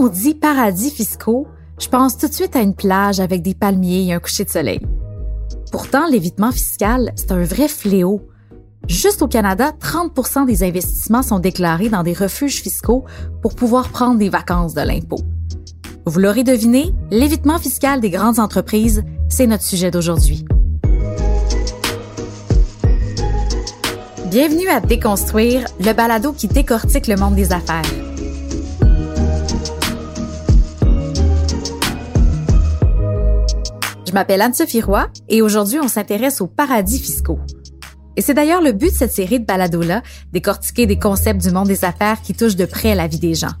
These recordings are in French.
on dit paradis fiscaux, je pense tout de suite à une plage avec des palmiers et un coucher de soleil. Pourtant, l'évitement fiscal, c'est un vrai fléau. Juste au Canada, 30% des investissements sont déclarés dans des refuges fiscaux pour pouvoir prendre des vacances de l'impôt. Vous l'aurez deviné, l'évitement fiscal des grandes entreprises, c'est notre sujet d'aujourd'hui. Bienvenue à Déconstruire, le balado qui décortique le monde des affaires. Je m'appelle Anne-Sophie Roy et aujourd'hui, on s'intéresse aux paradis fiscaux. Et c'est d'ailleurs le but de cette série de balados-là, décortiquer des concepts du monde des affaires qui touchent de près la vie des gens.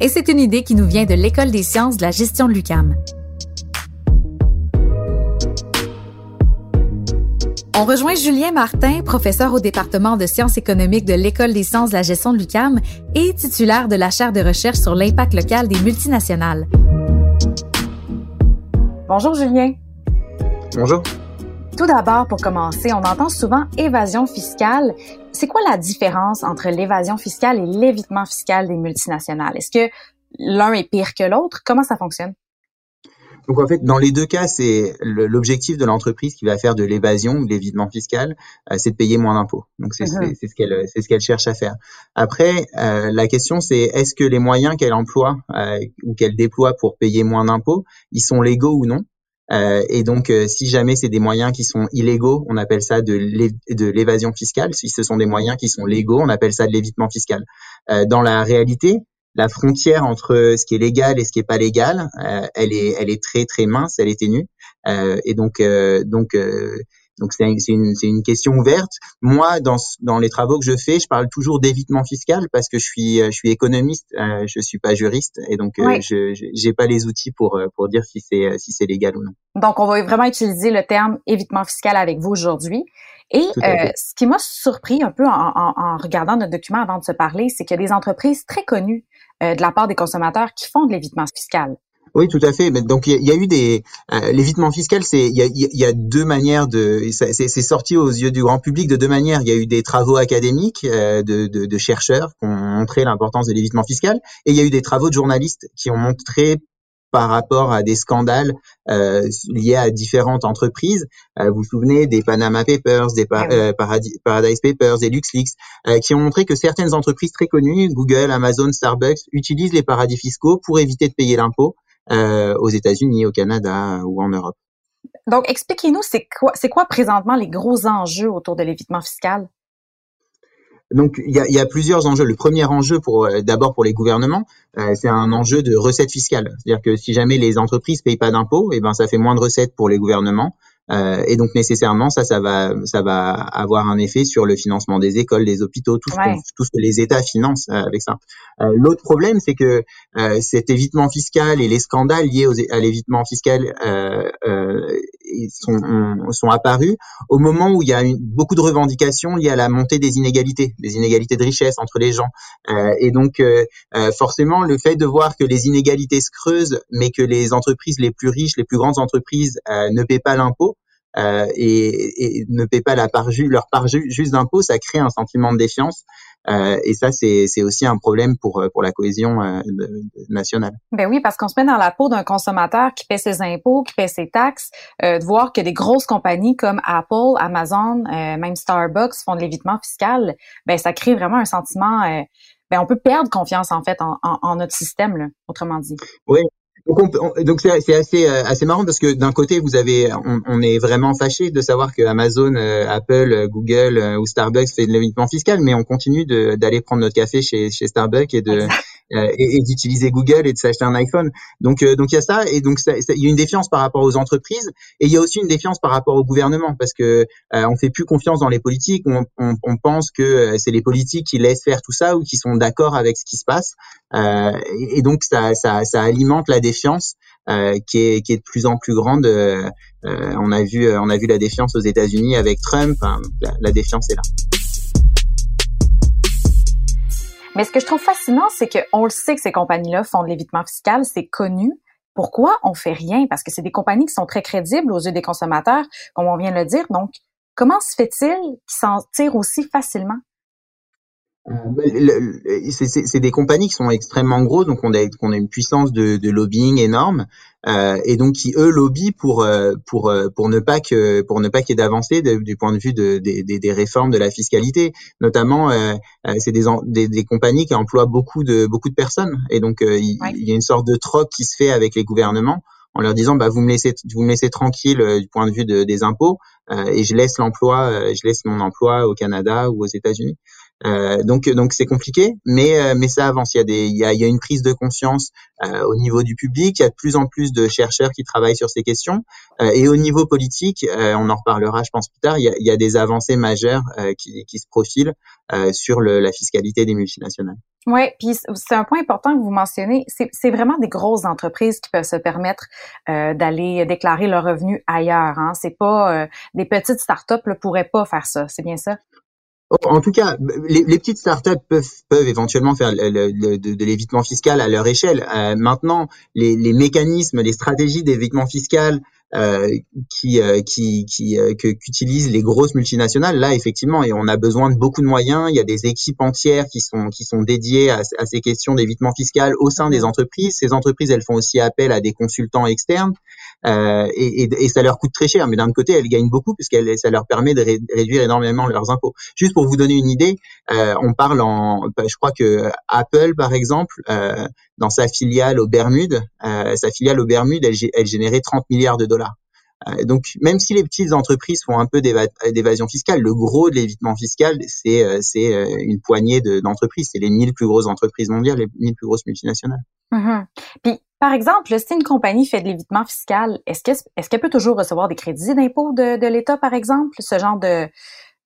Et c'est une idée qui nous vient de l'École des sciences de la gestion de l'UCAM. On rejoint Julien Martin, professeur au département de sciences économiques de l'École des sciences de la gestion de l'UCAM et titulaire de la chaire de recherche sur l'impact local des multinationales. Bonjour Julien. Bonjour. Tout d'abord, pour commencer, on entend souvent évasion fiscale. C'est quoi la différence entre l'évasion fiscale et l'évitement fiscal des multinationales? Est-ce que l'un est pire que l'autre? Comment ça fonctionne? Donc en fait, dans les deux cas, c'est l'objectif de l'entreprise qui va faire de l'évasion ou de l'évitement fiscal, euh, c'est de payer moins d'impôts. Donc c'est uh-huh. ce qu'elle c'est ce qu'elle cherche à faire. Après, euh, la question c'est est-ce que les moyens qu'elle emploie euh, ou qu'elle déploie pour payer moins d'impôts, ils sont légaux ou non? Euh, et donc, euh, si jamais c'est des moyens qui sont illégaux, on appelle ça de l'évasion fiscale. Si ce sont des moyens qui sont légaux, on appelle ça de l'évitement fiscal. Euh, dans la réalité, la frontière entre ce qui est légal et ce qui est pas légal, elle est, elle est très très mince, elle est ténue. et donc, donc donc c'est une, une, question ouverte. Moi, dans, dans les travaux que je fais, je parle toujours d'évitement fiscal parce que je suis, je suis économiste, euh, je suis pas juriste et donc euh, je j'ai pas les outils pour euh, pour dire si c'est si c'est légal ou non. Donc on va vraiment utiliser le terme évitement fiscal avec vous aujourd'hui. Et euh, ce qui m'a surpris un peu en, en, en, regardant notre document avant de se parler, c'est qu'il y a des entreprises très connues de la part des consommateurs qui font de l'évitement fiscal. Oui, tout à fait. Donc il y, a eu des euh, l'évitement fiscal, c'est il y a, y a, deux manières de c'est sorti aux yeux du grand public de deux manières. Il y a eu des travaux académiques euh, de, de, de, chercheurs qui ont montré l'importance de l'évitement fiscal, et il y a eu des travaux de journalistes qui ont montré par rapport à des scandales euh, liés à différentes entreprises. Euh, vous vous souvenez des Panama Papers, des euh, Paradise, Papers, des LuxLeaks, euh, qui ont montré que certaines entreprises très connues, Google, Amazon, Starbucks, utilisent les paradis fiscaux pour éviter de payer l'impôt aux États-Unis, au Canada ou en Europe. Donc, expliquez-nous, c'est quoi, c'est quoi présentement les gros enjeux autour de l'évitement fiscal? Donc il y a, y a, plusieurs enjeux. Le premier enjeu, pour euh, d'abord pour les gouvernements, euh, c'est un enjeu de recettes fiscales. C'est-à-dire que si jamais les entreprises payent pas d'impôts, et eh ben ça fait moins de recettes pour les gouvernements. Euh, et donc nécessairement, ça, ça va, ça va avoir un effet sur le financement des écoles, des hôpitaux, tout ce, que, tout ce que les États financent euh, avec ça. Euh, L'autre problème, c'est que euh, cet évitement fiscal et les scandales liés aux, à l'évitement fiscal euh, sont, sont apparus au moment où il y a une, beaucoup de revendications liées à la montée des inégalités, des inégalités de richesse entre les gens. et donc forcément, le fait de voir que les inégalités se creusent, mais que les entreprises les plus riches, les plus grandes entreprises ne paient pas l'impôt, euh, et, et, ne paient pas la part leur part juste d'impôt, ça crée un sentiment de défiance. Euh, et ça, c'est aussi un problème pour, pour la cohésion euh, nationale. Ben oui, parce qu'on se met dans la peau d'un consommateur qui paie ses impôts, qui paie ses taxes, euh, de voir que des grosses compagnies comme Apple, Amazon, euh, même Starbucks font de l'évitement fiscal, ben ça crée vraiment un sentiment. ben on peut perdre confiance en fait en, en, en notre système, là, autrement dit. Oui, donc c'est assez euh, assez marrant parce que d'un côté vous avez on, on, est vraiment fâché de savoir que Amazon, euh, Apple, euh, Google ou Starbucks fait de l'évitement fiscal, mais on continue d'aller prendre notre café chez chez Starbucks et de euh, et, et d'utiliser Google et de s'acheter un iPhone. Donc euh, donc il y a ça et donc il y a une défiance par rapport aux entreprises et il y a aussi une défiance par rapport au gouvernement parce que euh, on fait plus confiance dans les politiques. On, on, on pense que c'est les politiques qui laissent faire tout ça ou qui sont d'accord avec ce qui se passe. Euh, et, donc ça, ça, ça alimente la défiance euh, qui, est, de plus en plus grande. Euh, on a vu on a vu la défiance aux États-Unis avec Trump. la, la défiance est là. Mais ce que je trouve fascinant, c'est qu'on le sait que ces compagnies-là font de l'évitement fiscal, c'est connu. Pourquoi on fait rien? Parce que c'est des compagnies qui sont très crédibles aux yeux des consommateurs, comme on vient de le dire. Donc, comment se fait-il qu'ils s'en tirent aussi facilement? Euh, c'est des compagnies qui sont extrêmement grosses, donc on a, on a une puissance de, de lobbying énorme, euh, et donc qui eux lobbyent pour euh, pour euh, pour ne pas que pour ne pas qu'il y ait d'avancée du point de vue de, des, des réformes de la fiscalité. Notamment, euh, c'est des, des, des compagnies qui emploient beaucoup de beaucoup de personnes, et donc il, il, y a une sorte de troc qui se fait avec les gouvernements en leur disant bah vous me laissez vous me laissez tranquille du point de vue de, des impôts et je laisse l'emploi je laisse mon emploi au Canada ou aux États-Unis euh, donc donc c'est compliqué, mais euh, mais ça avance. Il y a des il y a, il y a une prise de conscience euh, au niveau du public. Il y a de plus en plus de chercheurs qui travaillent sur ces questions. et au niveau politique, on en reparlera, je pense plus tard. Il y a, il y a des avancées majeures qui, qui se profilent sur le, la fiscalité des multinationales. Oui, puis c'est un point important que vous mentionnez. C'est vraiment des grosses entreprises qui peuvent se permettre euh, d'aller déclarer leurs revenus ailleurs. Hein. C'est pas des petites startups ne pourraient pas faire ça. C'est bien ça? En tout cas, les, les, petites startups peuvent, peuvent éventuellement faire de, de l'évitement fiscal à leur échelle. Euh, maintenant, les, les, mécanismes, les stratégies d'évitement fiscal euh, qui, euh, qui, qui euh, qu'utilisent les grosses multinationales, là effectivement, et on a besoin de beaucoup de moyens. Il y a des équipes entières qui sont qui sont dédiées à ces questions d'évitement fiscal au sein des entreprises. Ces entreprises, elles font aussi appel à des consultants externes. Euh, et, ça leur coûte très cher. Mais d'un côté, elles gagnent beaucoup puisque ça leur permet de réduire énormément leurs impôts. Juste pour vous donner une idée, euh, on parle en, bah, je crois que Apple, par exemple, euh, dans sa filiale aux Bermudes, euh, sa filiale aux Bermudes, elle, elle générait 30 milliards de dollars. Euh, donc, même si les petites entreprises font un peu d'évasion fiscale, le gros de l'évitement fiscal, c'est une poignée d'entreprises. c'est les 1000 plus grosses entreprises mondiales, les 1000 plus grosses multinationales. Puis, par exemple, si une compagnie fait de l'évitement fiscal, est-ce qu'elle peut toujours recevoir des crédits d'impôt de, de l'État, par exemple, ce genre de,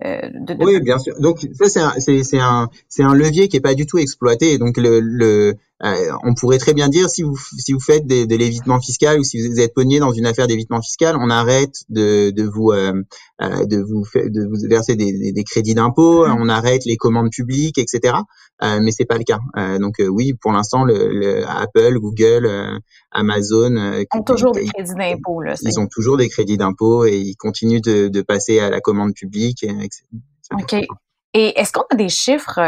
euh, de, de... Oui, bien sûr. Donc ça c'est un un un levier qui est pas du tout exploité. Donc le, le on pourrait très bien dire si vous si vous faites de, de l'évitement fiscal ou si vous êtes pogné dans une affaire d'évitement fiscal, on arrête de, de vous euh, euh de vous de vous verser des, des, crédits d'impôt, mmh. on arrête les commandes publiques, etc. Euh, mais c'est pas le cas. Euh, donc oui, pour l'instant, le, le, Apple, Google, Amazon ont toujours des crédits d'impôt. Ils ont toujours des crédits d'impôt et ils continuent de, de passer à la commande publique. Etc. Ok. Et est-ce qu'on a des chiffres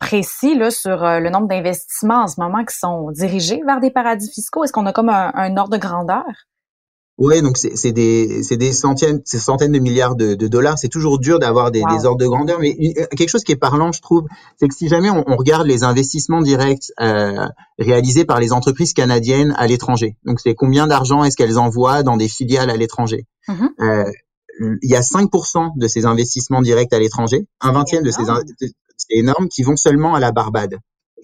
précis là, sur euh, le nombre d'investissements en ce moment qui sont dirigés vers des paradis fiscaux? Est-ce qu'on a comme un, ordre de grandeur? Oui, donc c'est des, des centaines, centaines de milliards de, dollars. C'est toujours dur d'avoir des, ordres de grandeur, mais euh, quelque chose qui est parlant, je trouve, c'est que si jamais on, regarde les investissements directs euh, réalisés par les entreprises canadiennes à l'étranger, donc c'est combien d'argent est-ce qu'elles envoient dans des filiales à l'étranger? Mm-hmm. Il y a 5% de ces investissements directs à l'étranger, un vingtième de ces, c'est énorme, qui vont seulement à la Barbade.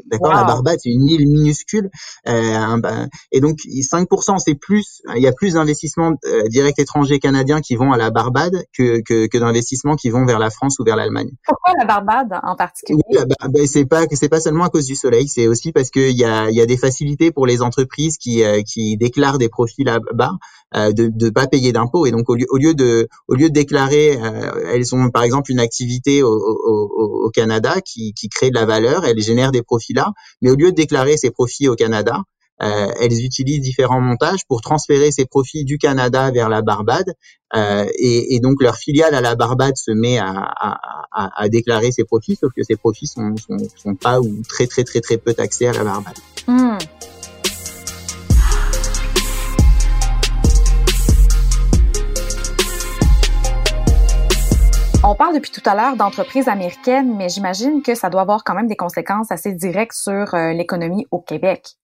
D'accord, la Barbade c'est une île minuscule, euh, et donc 5% c'est plus, il y a plus d'investissements euh, directs étrangers canadiens qui vont à la Barbade que que, que d'investissements qui vont vers la France ou vers l'Allemagne. Pourquoi la Barbade en particulier? Oui, ben, c'est pas c'est pas seulement à cause du soleil, c'est aussi parce qu'il y a il y a des facilités pour les entreprises qui euh, qui déclarent des profits là-bas euh, de ne pas payer d'impôts. Et donc au lieu, au lieu de au lieu de déclarer, euh, elles ont par exemple une activité au, au, au, Canada qui, qui crée de la valeur, elles génèrent des profits là, mais au lieu de déclarer ces profits au Canada, euh, elles utilisent différents montages pour transférer ces profits du Canada vers la Barbade euh, et, donc leur filiale à la Barbade se met à, déclarer ses profits, sauf que ces profits sont, sont, pas ou très très très très peu taxés à la Barbade. Mmh. On parle depuis tout à l'heure d'entreprises américaines, mais j'imagine que ça doit avoir quand même des conséquences assez directes sur euh, l'économie au Québec.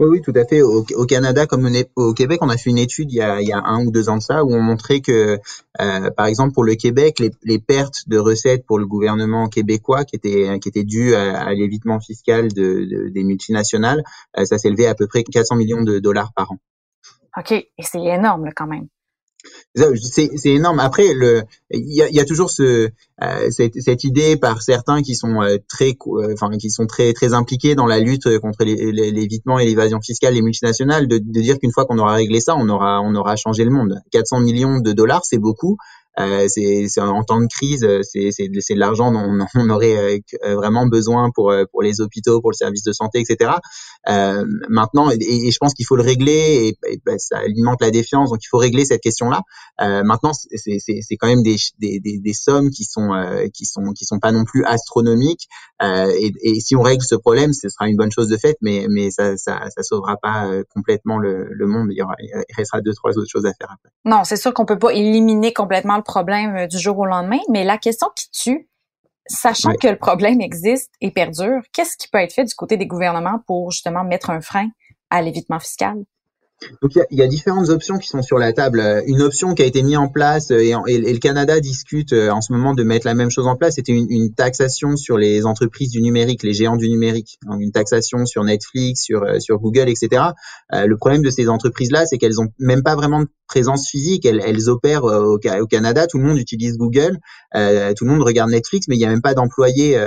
Oui, oui, tout à fait. Au, Canada, comme au Québec, on a fait une étude il y a, il y a un ou deux ans de ça, où on montrait que, euh, par exemple, pour le Québec, les, les, pertes de recettes pour le gouvernement québécois, qui étaient qui étaient dues à, l'évitement fiscal de, des multinationales, euh, ça s'élevait à peu près 400 millions de dollars par an. OK, et c'est énorme quand même. C'est énorme. Après, il y a, y a, toujours ce, euh, cette, cette, idée par certains qui sont euh, très, euh, qui sont très, très impliqués dans la lutte contre l'évitement et l'évasion fiscale les multinationales, de, de dire qu'une fois qu'on aura réglé ça, on aura, on aura changé le monde. 400 millions de dollars, c'est beaucoup. Euh, c'est en temps de crise, c'est c'est de l'argent dont on aurait vraiment besoin pour pour les hôpitaux, pour le service de santé, etc. maintenant, et, je pense qu'il faut le régler et, ben, ça alimente la défiance, donc il faut régler cette question-là. maintenant, c'est quand même des, des, des, des, sommes qui sont qui sont qui sont pas non plus astronomiques. Et, et, si on règle ce problème, ce sera une bonne chose de fait, mais mais ça ça, ça sauvera pas complètement le, le monde. Il, y aura, il restera deux trois autres choses à faire après. Non, c'est sûr qu'on peut pas éliminer complètement le problème euh, du jour au lendemain, mais la question qui tue, sachant que le problème existe et perdure, qu'est-ce qui peut être fait du côté des gouvernements pour justement mettre un frein à l'évitement fiscal? Donc il y, a, différentes options qui sont sur la table. Euh, une option qui a été mise en place euh, et, le Canada discute euh, en ce moment de mettre la même chose en place, c'était une, taxation sur les entreprises du numérique, les géants du numérique, une taxation sur Netflix, sur sur Google, etc. le problème de ces entreprises-là, c'est qu'elles ont même pas vraiment de présence physique. Elles, elles opèrent au, au, Canada, tout le monde utilise Google, tout le monde regarde Netflix, mais il n'y a même pas d'employés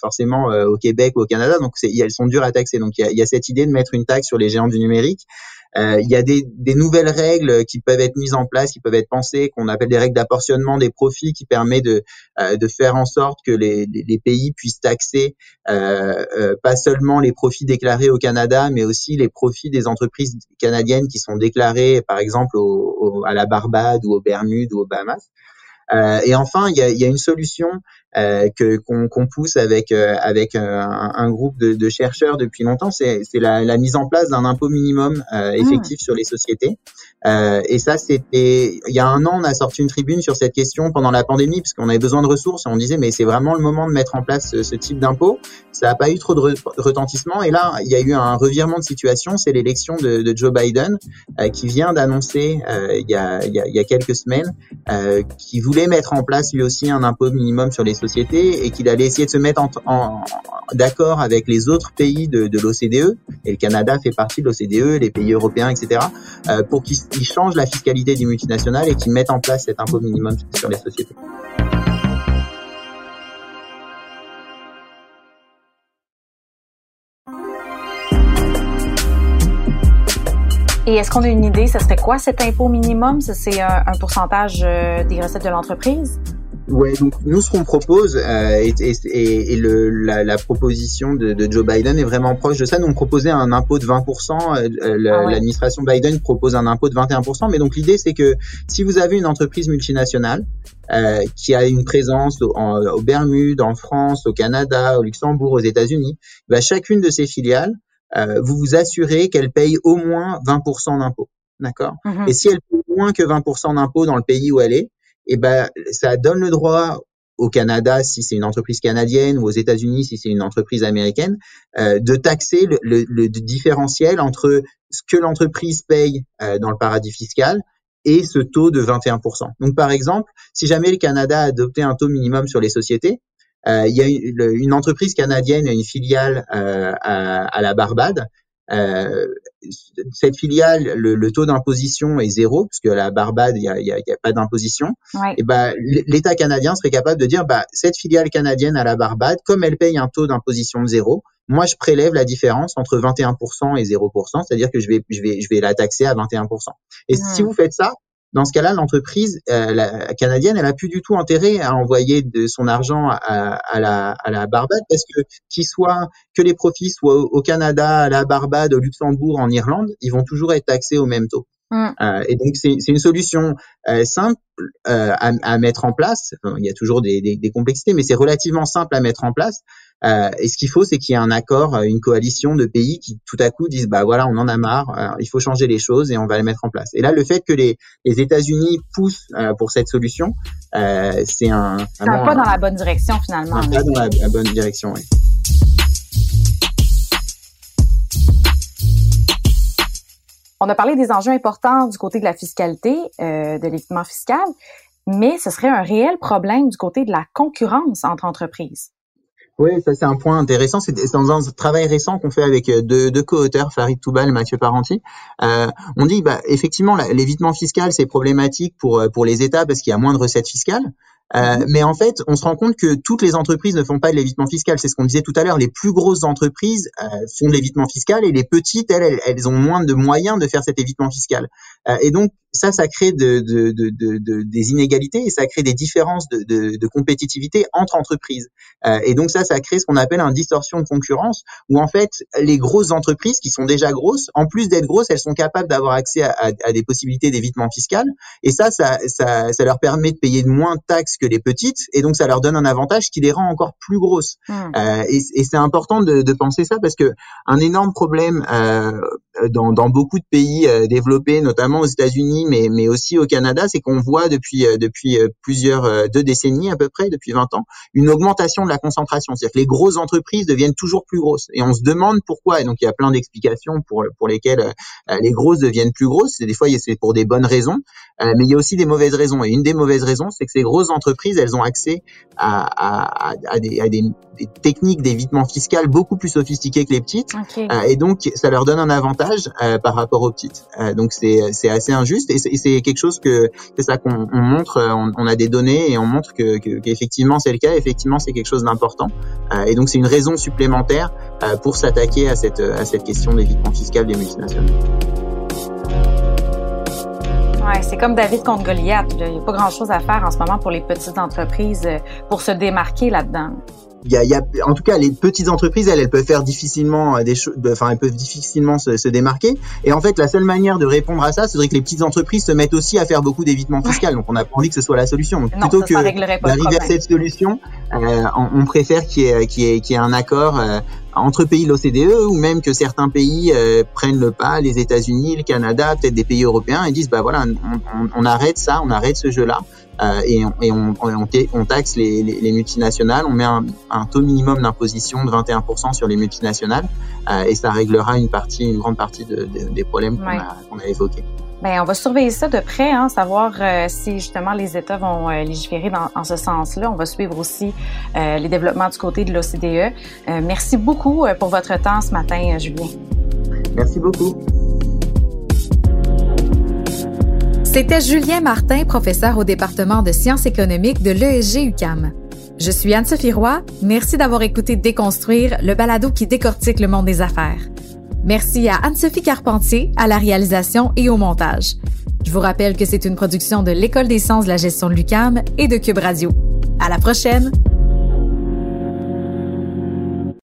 forcément au Québec ou au Canada, donc elles sont dures à taxer. Donc il y y a cette idée de mettre une taxe sur les géants du numérique. Euh, il y a des, des, nouvelles règles qui peuvent être mises en place, qui peuvent être pensées, qu'on appelle des règles d'apportionnement des profits, qui permet de, euh, de faire en sorte que les, les pays puissent taxer euh, pas seulement les profits déclarés au Canada, mais aussi les profits des entreprises canadiennes qui sont déclarés, par exemple, au, à la Barbade ou aux Bermudes ou aux Bahamas. Euh, et enfin, il y a, y a, une solution que qu'on pousse avec euh, avec un, un, groupe de, de, chercheurs depuis longtemps, c'est la, la, mise en place d'un impôt minimum euh, effectif sur les sociétés. Euh, et ça, c'était il y a un an, on a sorti une tribune sur cette question pendant la pandémie, parce qu'on avait besoin de ressources. Et on disait, mais c'est vraiment le moment de mettre en place ce, ce type d'impôt. Ça n'a pas eu trop de retentissement. Et là, il y a eu un revirement de situation. C'est l'élection de, de, Joe Biden qui vient d'annoncer il, y a, il, y a, quelques semaines qui voulait mettre en place lui aussi un impôt minimum sur les et qu'il allait essayer de se mettre en, d'accord avec les autres pays de, l'OCDE, et le Canada fait partie de l'OCDE, les pays européens, etc., euh, pour qu'ils changent la fiscalité des multinationales et qu'ils mettent en place cet impôt minimum sur les sociétés. Et est-ce qu'on a une idée, ce serait quoi cet impôt minimum? C'est un, un pourcentage euh, des recettes de l'entreprise? Ouais, donc nous ce qu'on propose euh, et, et, et le, la, la, proposition de, de, Joe Biden est vraiment proche de ça. Nous on proposait un impôt de 20%, euh, ah l'administration Biden propose un impôt de 21%, mais donc l'idée c'est que si vous avez une entreprise multinationale euh, qui a une présence au, en, aux Bermudes, en France, au Canada, au Luxembourg, aux États-Unis, bah, chacune de ces filiales, euh, vous vous assurez qu'elle paye au moins 20% d'impôts. D'accord? Mm-hmm. Et si elle paye moins que 20% d'impôts dans le pays où elle est, et eh ben ça donne le droit au Canada si c'est une entreprise canadienne ou aux États-Unis si c'est une entreprise américaine euh, de taxer le, le, le, différentiel entre ce que l'entreprise paye euh, dans le paradis fiscal et ce taux de 21%. Donc par exemple, si jamais le Canada a adopté un taux minimum sur les sociétés, euh, il y a une, une, entreprise canadienne, une filiale euh, à, à, la Barbade cette filiale, le, taux d'imposition est zéro, puisque à la Barbade, il n'y a, y a, y a, pas d'imposition. Et ben, l'État canadien serait capable de dire, bah, cette filiale canadienne à la Barbade, comme elle paye un taux d'imposition de zéro, moi, je prélève la différence entre 21% et 0%, c'est-à-dire que je vais, je vais, je vais la taxer à 21%. Et si vous faites ça, dans ce cas-là, l'entreprise euh, la canadienne, elle a plus du tout intérêt à envoyer de son argent à, à la, à la Barbade parce que qu'il soit que les profits soient au, Canada, à la Barbade, au Luxembourg, en Irlande, ils vont toujours être taxés au même taux. Mm. Euh, et donc c'est une solution euh, simple euh, à, à, mettre en place. il y a toujours des, des, des complexités, mais c'est relativement simple à mettre en place. Euh, et ce qu'il faut, c'est qu'il y ait un accord, une coalition de pays qui tout à coup disent bah voilà, on en a marre, il faut changer les choses et on va les mettre en place. Et là, le fait que les, les États-Unis poussent pour cette solution, c'est un, un pas dans la bonne direction finalement. Un pas dans la, la bonne direction, oui. On a parlé des enjeux importants du côté de la fiscalité, euh, de l'évitement fiscal, mais ce serait un réel problème du côté de la concurrence entre entreprises. Oui, ça c'est un point intéressant. C'est dans un travail récent qu'on fait avec euh, deux, deux co-auteurs, Farid Toubal et Mathieu Parenti. Euh, on dit, bah, effectivement, l'évitement fiscal c'est problématique pour euh, pour les États parce qu'il y a moins de recettes fiscales. Euh, mhm. mais en fait, on se rend compte que toutes les entreprises ne font pas de l'évitement fiscal. C'est ce qu'on disait tout à l'heure. Les plus grosses entreprises euh, font de l'évitement fiscal et les petites, elles, elles, ont moins de moyens de faire cet évitement fiscal. Euh, et donc, ça, ça crée de, de, de, de, des inégalités et ça crée des différences de, de compétitivité entre entreprises. Euh, et donc ça, ça crée ce qu'on appelle une distorsion de concurrence, où en fait, les grosses entreprises qui sont déjà grosses, en plus d'être grosses, elles sont capables d'avoir accès à, à, des possibilités d'évitement fiscal. Et ça, ça, ça, ça, leur permet de payer moins de taxes que les petites, et donc ça leur donne un avantage qui les rend encore plus grosses. Mmh. Euh, et, et c'est important de, de, penser ça parce que un énorme problème euh, dans, dans beaucoup de pays euh, développés, notamment aux États-Unis mais, mais aussi au Canada, c'est qu'on voit depuis, euh, depuis euh, plusieurs euh, deux décennies à peu près, depuis 20 ans, une augmentation de la concentration. C'est-à-dire que les grosses entreprises deviennent toujours plus grosses. Et on se demande pourquoi. Et donc il y a plein d'explications pour, pour lesquelles les grosses deviennent plus grosses. Et des fois, c'est pour des bonnes raisons, mais il y a aussi des mauvaises raisons. Et une des mauvaises raisons, c'est que ces grosses entreprises, elles ont accès à, à, à, des, à des, techniques d'évitement fiscal beaucoup plus sophistiquées que les petites. et donc, ça leur donne un avantage par rapport aux petites. donc, c'est assez injuste c'est quelque chose que c'est ça qu'on montre. Euh, on, a des données et on montre que qu'effectivement c'est le cas. Effectivement, c'est quelque chose d'important. Euh, et donc c'est une raison supplémentaire euh, pour s'attaquer à cette à cette question d'évitement fiscal des multinationales. Ouais, c'est comme David contre Goliath. Il n'y a pas grand-chose à faire en ce moment pour les petites entreprises pour se démarquer là-dedans il y a, y a, en tout cas, les petites entreprises, elles, elles peuvent faire difficilement euh, des choses, enfin, elles peuvent difficilement se, se, démarquer. Et en fait, la seule manière de répondre à ça, c'est que les petites entreprises se mettent aussi à faire beaucoup d'évitement fiscal. Donc, on n'a pas envie que ce soit la solution. Donc, plutôt que d'arriver à cette solution, euh, on, on, préfère qu'il y, ait, qu'il y, ait, un accord euh, entre pays de l'OCDE ou même que certains pays euh, prennent le pas, les États-Unis, le Canada, peut-être des pays européens, et disent bah voilà, on, on, arrête ça, on arrête ce jeu-là et, on, et on, on, taxe les, les, multinationales, on met un, un taux minimum d'imposition de 21% sur les multinationales euh, et ça réglera une partie, une grande partie de, des problèmes qu'on a, évoqués. Bien, on va surveiller ça de près, hein, savoir euh, si justement les États vont euh, légiférer dans, en ce sens-là. On va suivre aussi euh, les développements du côté de l'OCDE. merci beaucoup pour votre temps ce matin, Julien. Merci beaucoup. C'était Julien Martin, professeur au département de sciences économiques de l'ESG UCAM. Je suis Anne-Sophie Roy. Merci d'avoir écouté Déconstruire, le balado qui décortique le monde des affaires. Merci à Anne-Sophie Carpentier à la réalisation et au montage. Je vous rappelle que c'est une production de l'École des sciences de la gestion de l'UCAM et de Cube Radio. À la prochaine!